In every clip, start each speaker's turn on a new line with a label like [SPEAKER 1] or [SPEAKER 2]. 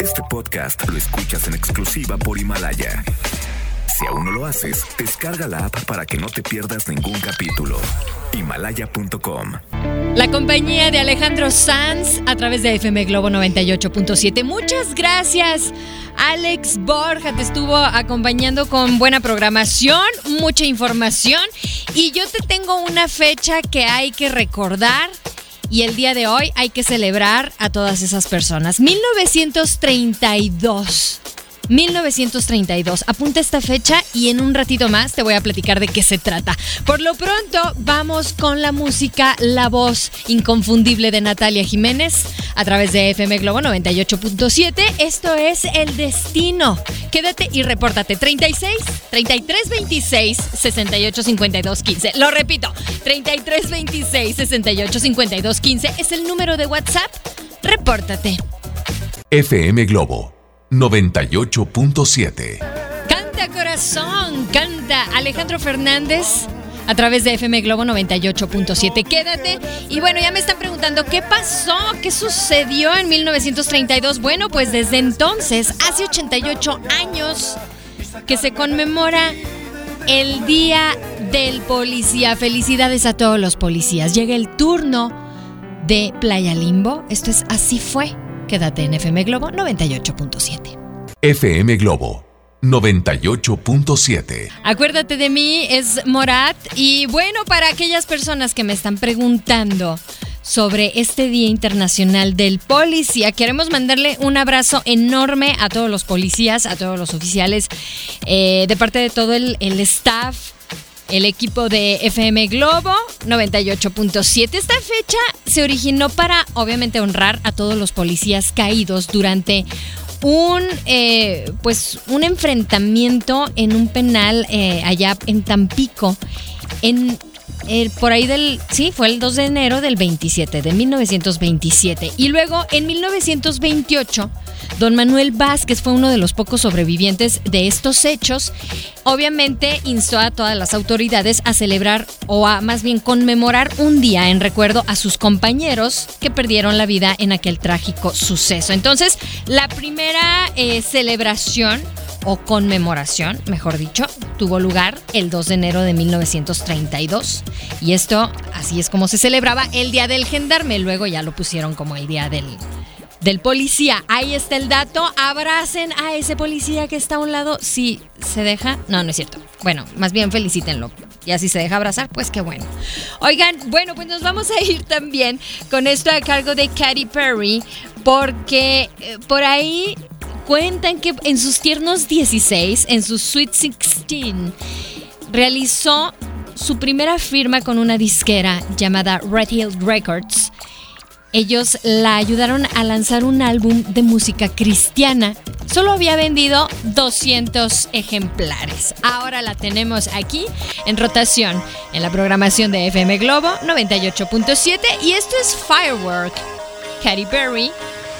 [SPEAKER 1] Este podcast lo escuchas en exclusiva por Himalaya. Si aún no lo haces, descarga la app para que no te pierdas ningún capítulo. Himalaya.com
[SPEAKER 2] La compañía de Alejandro Sanz a través de FM Globo 98.7. Muchas gracias. Alex Borja te estuvo acompañando con buena programación, mucha información y yo te tengo una fecha que hay que recordar y el día de hoy hay que celebrar a todas esas personas. 1932. 1932. Apunta esta fecha y en un ratito más te voy a platicar de qué se trata. Por lo pronto, vamos con la música, la voz inconfundible de Natalia Jiménez a través de FM Globo 98.7. Esto es El Destino. Quédate y repórtate. 36 33 26 68 52 15. Lo repito, 33 26 68 52 15 es el número de WhatsApp. Repórtate.
[SPEAKER 1] FM Globo 98.7.
[SPEAKER 2] Corazón, canta Alejandro Fernández a través de FM Globo 98.7. Quédate. Y bueno, ya me están preguntando, ¿qué pasó? ¿Qué sucedió en 1932? Bueno, pues desde entonces, hace 88 años, que se conmemora el Día del Policía. Felicidades a todos los policías. Llega el turno de Playa Limbo. Esto es Así fue. Quédate en FM Globo 98.7.
[SPEAKER 1] FM Globo 98.7.
[SPEAKER 2] Acuérdate de mí, es Morat. Y bueno, para aquellas personas que me están preguntando sobre este Día Internacional del Policía, queremos mandarle un abrazo enorme a todos los policías, a todos los oficiales, eh, de parte de todo el, el staff el equipo de FM Globo 98.7. Esta fecha se originó para, obviamente, honrar a todos los policías caídos durante un eh, pues un enfrentamiento en un penal eh, allá en Tampico en por ahí del, sí, fue el 2 de enero del 27, de 1927. Y luego en 1928, don Manuel Vázquez fue uno de los pocos sobrevivientes de estos hechos. Obviamente instó a todas las autoridades a celebrar o a más bien conmemorar un día en recuerdo a sus compañeros que perdieron la vida en aquel trágico suceso. Entonces, la primera eh, celebración o conmemoración, mejor dicho, tuvo lugar el 2 de enero de 1932. Y esto, así es como se celebraba el Día del Gendarme. Luego ya lo pusieron como el Día del, del Policía. Ahí está el dato. Abracen a ese policía que está a un lado. Si se deja. No, no es cierto. Bueno, más bien felicítenlo. Y así se deja abrazar, pues qué bueno. Oigan, bueno, pues nos vamos a ir también con esto a cargo de Katy Perry, porque eh, por ahí Cuentan que en sus tiernos 16, en su Sweet 16, realizó su primera firma con una disquera llamada Red Hill Records. Ellos la ayudaron a lanzar un álbum de música cristiana. Solo había vendido 200 ejemplares. Ahora la tenemos aquí en rotación en la programación de FM Globo 98.7 y esto es Firework. Katy Perry,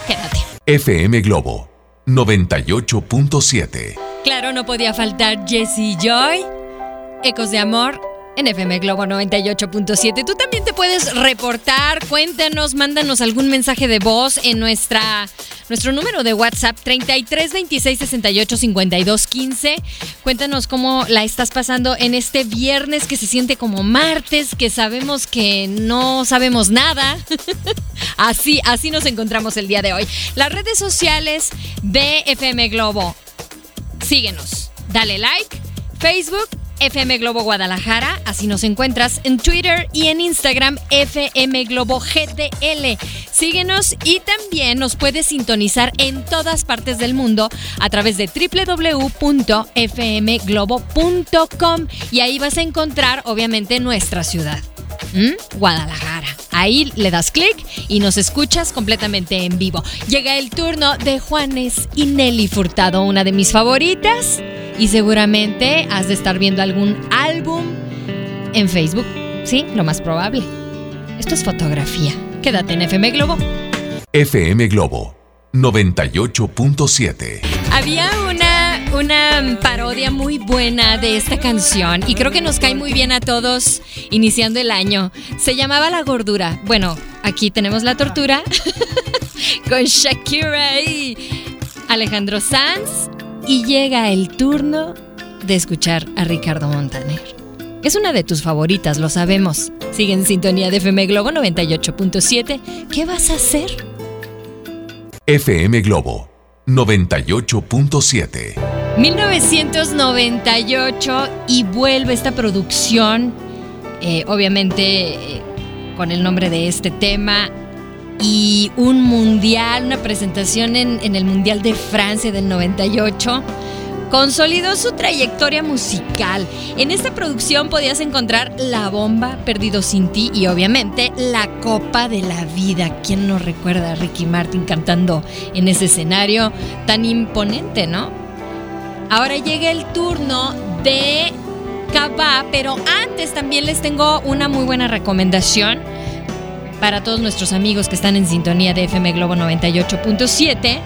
[SPEAKER 2] quédate.
[SPEAKER 1] FM Globo 98.7.
[SPEAKER 2] Claro, no podía faltar Jesse Joy. Ecos de Amor en FM Globo 98.7. Tú también te puedes reportar, cuéntanos, mándanos algún mensaje de voz en nuestra nuestro número de WhatsApp 33 26 68 52 15. Cuéntanos cómo la estás pasando en este viernes que se siente como martes, que sabemos que no sabemos nada. así, así nos encontramos el día de hoy. Las redes sociales de FM Globo. Síguenos, dale like, Facebook FM Globo Guadalajara, así nos encuentras en Twitter y en Instagram FM Globo GTL. Síguenos y también nos puedes sintonizar en todas partes del mundo a través de www.fmglobo.com y ahí vas a encontrar obviamente nuestra ciudad. Guadalajara. Ahí le das clic y nos escuchas completamente en vivo. Llega el turno de Juanes y Nelly Furtado, una de mis favoritas y seguramente has de estar viendo algún álbum en Facebook. Sí, lo más probable. Esto es fotografía. Quédate en FM Globo.
[SPEAKER 1] FM Globo 98.7.
[SPEAKER 2] Había una, una parodia muy buena de esta canción y creo que nos cae muy bien a todos iniciando el año. Se llamaba La Gordura. Bueno, aquí tenemos la tortura con Shakira y Alejandro Sanz y llega el turno de escuchar a Ricardo Montaner. Es una de tus favoritas, lo sabemos. Sigue en sintonía de FM Globo 98.7. ¿Qué vas a hacer?
[SPEAKER 1] FM Globo 98.7.
[SPEAKER 2] 1998 y vuelve esta producción, eh, obviamente eh, con el nombre de este tema, y un mundial, una presentación en, el Mundial de Francia del 98 consolidó su trayectoria musical. En esta producción podías encontrar La Bomba, Perdido sin ti y obviamente La Copa de la Vida. ¿Quién no recuerda a Ricky Martin cantando en ese escenario tan imponente, no? Ahora llega el turno de Cabá, pero antes también les tengo una muy buena recomendación para todos nuestros amigos que están en sintonía de FM Globo 98.7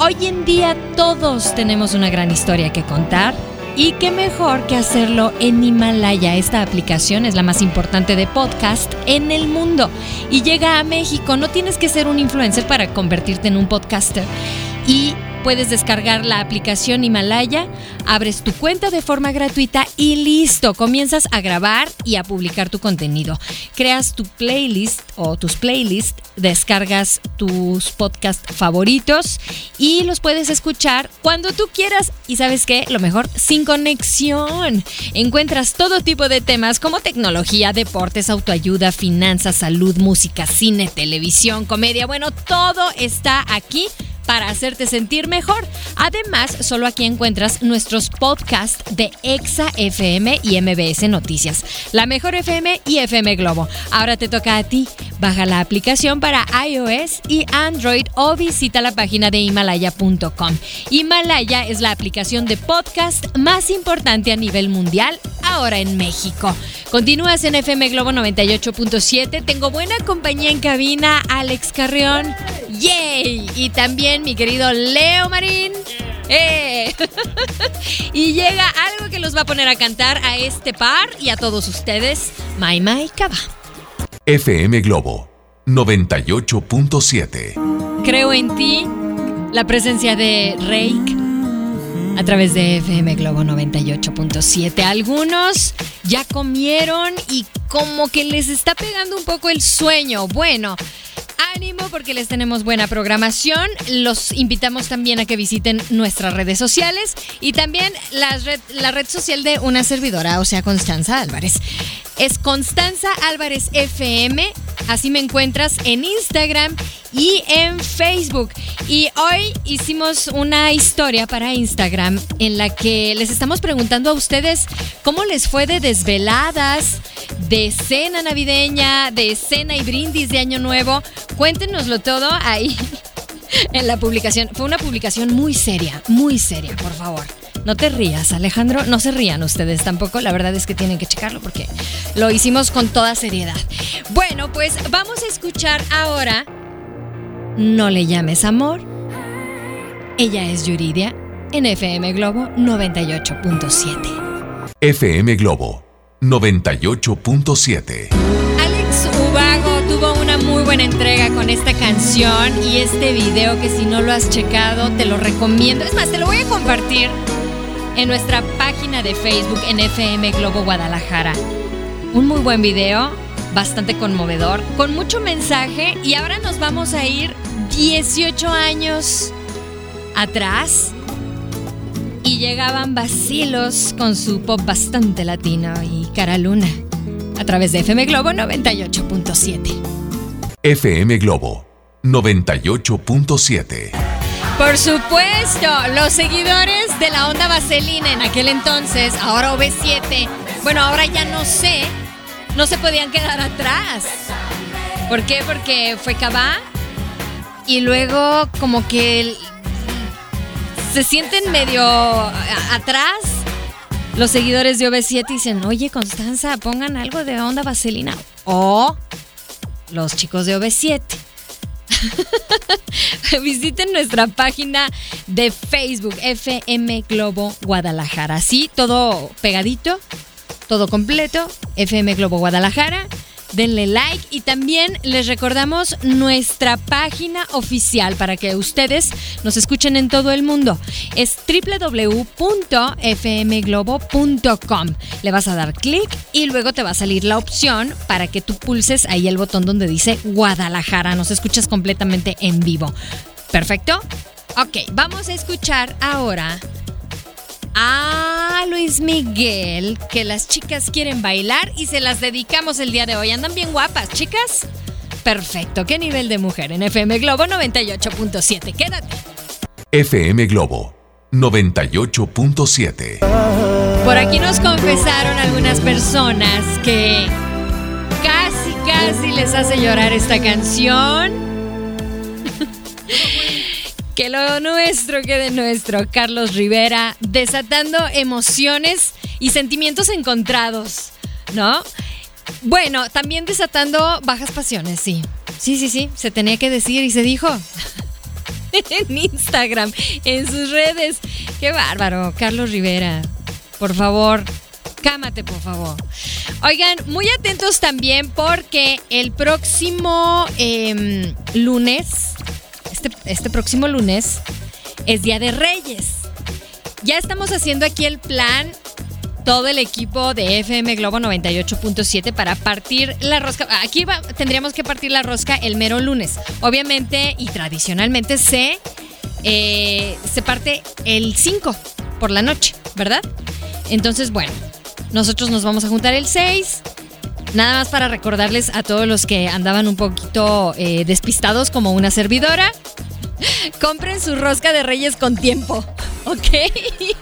[SPEAKER 2] Hoy en día todos tenemos una gran historia que contar y qué mejor que hacerlo en Himalaya. Esta aplicación es la más importante de podcast en el mundo y llega a México. No tienes que ser un influencer para convertirte en un podcaster. Y puedes descargar la aplicación Himalaya, abres tu cuenta de forma gratuita y listo, comienzas a grabar y a publicar tu contenido. Creas tu playlist o tus playlists, descargas tus podcasts favoritos y los puedes escuchar cuando tú quieras. Y sabes qué, lo mejor, sin conexión. Encuentras todo tipo de temas como tecnología, deportes, autoayuda, finanzas, salud, música, cine, televisión, comedia. Bueno, todo está aquí para hacerte sentir mejor. Además, solo aquí encuentras nuestros podcasts de Exa FM y MBS Noticias, la mejor FM y FM Globo. Ahora te toca a ti. Baja la aplicación para iOS y Android o visita la página de himalaya.com. Himalaya es la aplicación de podcast más importante a nivel mundial ahora en México. Continúas en FM Globo 98.7. Tengo buena compañía en cabina, Alex Carrión. ¡Yay! Y también mi querido Leo Marín. ¡Eh! y llega algo que los va a poner a cantar a este par y a todos ustedes. Mai Mai Cava.
[SPEAKER 1] FM Globo 98.7.
[SPEAKER 2] Creo en ti. La presencia de Rake a través de FM Globo 98.7. Algunos ya comieron y como que les está pegando un poco el sueño. Bueno, porque les tenemos buena programación. Los invitamos también a que visiten nuestras redes sociales y también la red, social de una servidora, o sea, Constanza Álvarez. Es Constanza Álvarez FM. Así me encuentras en Instagram y en Facebook. Y hoy hicimos una historia para Instagram en la que les estamos preguntando a ustedes cómo les fue de desveladas, de cena navideña, de cena y brindis de Año Nuevo. Cuéntenoslo todo ahí en la publicación. Fue una publicación muy seria, muy seria, por favor. No te rías, Alejandro. No se rían ustedes tampoco. La verdad es que tienen que checarlo porque lo hicimos con toda seriedad. Bueno, pues vamos a escuchar ahora No le llames amor. Ella es Yuridia en FM Globo 98.7.
[SPEAKER 1] FM Globo 98.7.
[SPEAKER 2] Alex Ubago tuvo una muy buena entrega con esta canción y este video que si no lo has checado te lo recomiendo. Es más, te lo voy a compartir en nuestra página de Facebook en FM Globo Guadalajara. Un muy buen video, bastante conmovedor, con mucho mensaje y ahora nos vamos a ir 18 años atrás y llegaban vacilos con su pop bastante latino y cara luna a través de FM Globo 98.7.
[SPEAKER 1] FM Globo 98.7.
[SPEAKER 2] Por supuesto, los seguidores de la onda vaselina en aquel entonces, ahora OV7, bueno, ahora ya no sé, no se podían quedar atrás. ¿Por qué? Porque fue Cabá y luego como que se sienten medio atrás. Los seguidores de OV7 dicen, oye Constanza, pongan algo de onda vaselina. O los chicos de OV7 Visiten nuestra página de Facebook, FM Globo Guadalajara. Así, todo pegadito, todo completo, FM Globo Guadalajara. Denle like y también les recordamos nuestra página oficial para que ustedes nos escuchen en todo el mundo. Es www.fmglobo.com. Le vas a dar clic y luego te va a salir la opción para que tú pulses ahí el botón donde dice Guadalajara. Nos escuchas completamente en vivo. ¿Perfecto? Ok, vamos a escuchar ahora a Luis Miguel, que las chicas quieren bailar y se las dedicamos el día de hoy. ¿Andan bien guapas, chicas? Perfecto, ¿qué nivel de mujer? En FM Globo 98.7. Quédate.
[SPEAKER 1] FM Globo 98.7.
[SPEAKER 2] Por aquí nos confesaron algunas personas que casi, casi les hace llorar esta canción. Que lo nuestro quede nuestro. Carlos Rivera desatando emociones y sentimientos encontrados, ¿no? Bueno, también desatando bajas pasiones, sí. Sí, sí, sí, se tenía que decir y se dijo. en Instagram, en sus redes. Qué bárbaro, Carlos Rivera. Por favor, cámate, por favor. Oigan, muy atentos también porque el próximo em, lunes, este, este próximo lunes, es Día de Reyes. Ya estamos haciendo aquí el plan todo el equipo de FM Globo 98.7 para partir la rosca. Aquí tendríamos que partir la rosca el mero lunes. Obviamente y tradicionalmente se, eh, se parte el 5 por la noche, ¿verdad? Entonces, bueno, nosotros nos vamos a juntar el 6. Nada más para recordarles a todos los que andaban un poquito eh, despistados como una servidora. Compren su rosca de reyes con tiempo. ¿ok?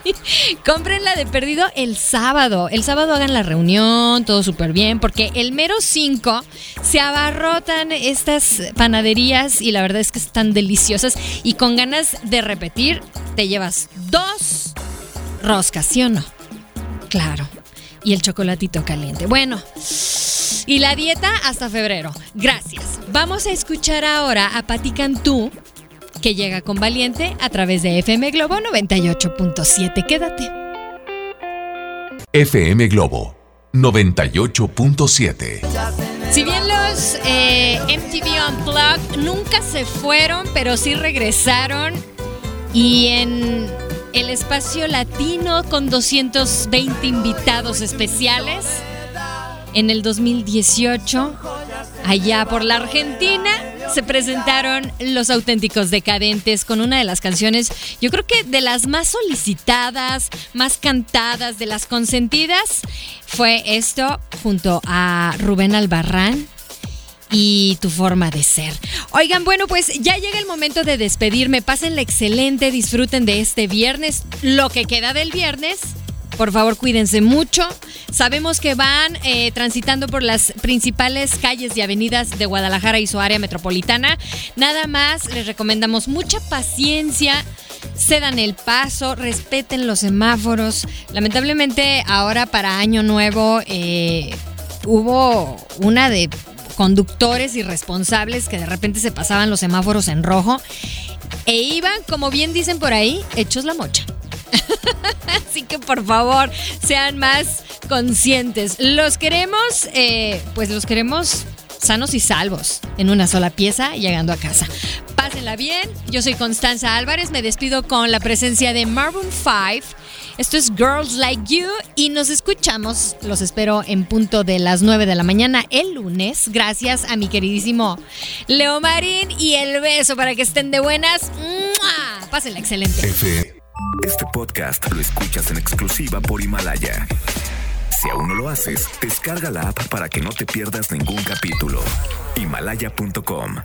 [SPEAKER 2] Cómprenla de perdido el sábado. El sábado hagan la reunión, todo súper bien, porque el mero 5 se abarrotan estas panaderías y la verdad es que están deliciosas y con ganas de repetir, te llevas dos roscas, ¿sí o no? Claro. Y el chocolatito caliente. Bueno, y la dieta hasta febrero. Gracias. Vamos a escuchar ahora a Pati Cantú que llega con Valiente a través de FM Globo 98.7. Quédate.
[SPEAKER 1] FM Globo 98.7.
[SPEAKER 2] Si bien los eh, MTV Unplugged nunca se fueron, pero sí regresaron y en el espacio latino con 220 invitados especiales en el 2018 allá por la Argentina se presentaron Los Auténticos Decadentes con una de las canciones, yo creo que de las más solicitadas, más cantadas, de las consentidas, fue esto junto a Rubén Albarrán y tu forma de ser. Oigan, bueno, pues ya llega el momento de despedirme. Pásenla excelente, disfruten de este viernes, lo que queda del viernes por favor, cuídense mucho. Sabemos que van eh, transitando por las principales calles y avenidas de Guadalajara y su área metropolitana. Nada más les recomendamos mucha paciencia. Cedan el paso, respeten los semáforos. Lamentablemente, ahora para Año Nuevo eh, hubo una de conductores irresponsables que de repente se pasaban los semáforos en rojo e iban, como bien dicen por ahí, hechos la mocha. Así que por favor, sean más conscientes. Los queremos, eh, pues los queremos sanos y salvos en una sola pieza llegando a casa. Pásenla bien. Yo soy Constanza Álvarez. Me despido con la presencia de Maroon 5. Esto es Girls Like You y nos escuchamos. Los espero en punto de las 9 de la mañana el lunes. Gracias a mi queridísimo Leo Marín y el beso para que estén de buenas. Pásenla excelente.
[SPEAKER 1] Este podcast lo escuchas en exclusiva por Himalaya. Si aún no lo haces, descarga la app para que no te pierdas ningún capítulo. Himalaya.com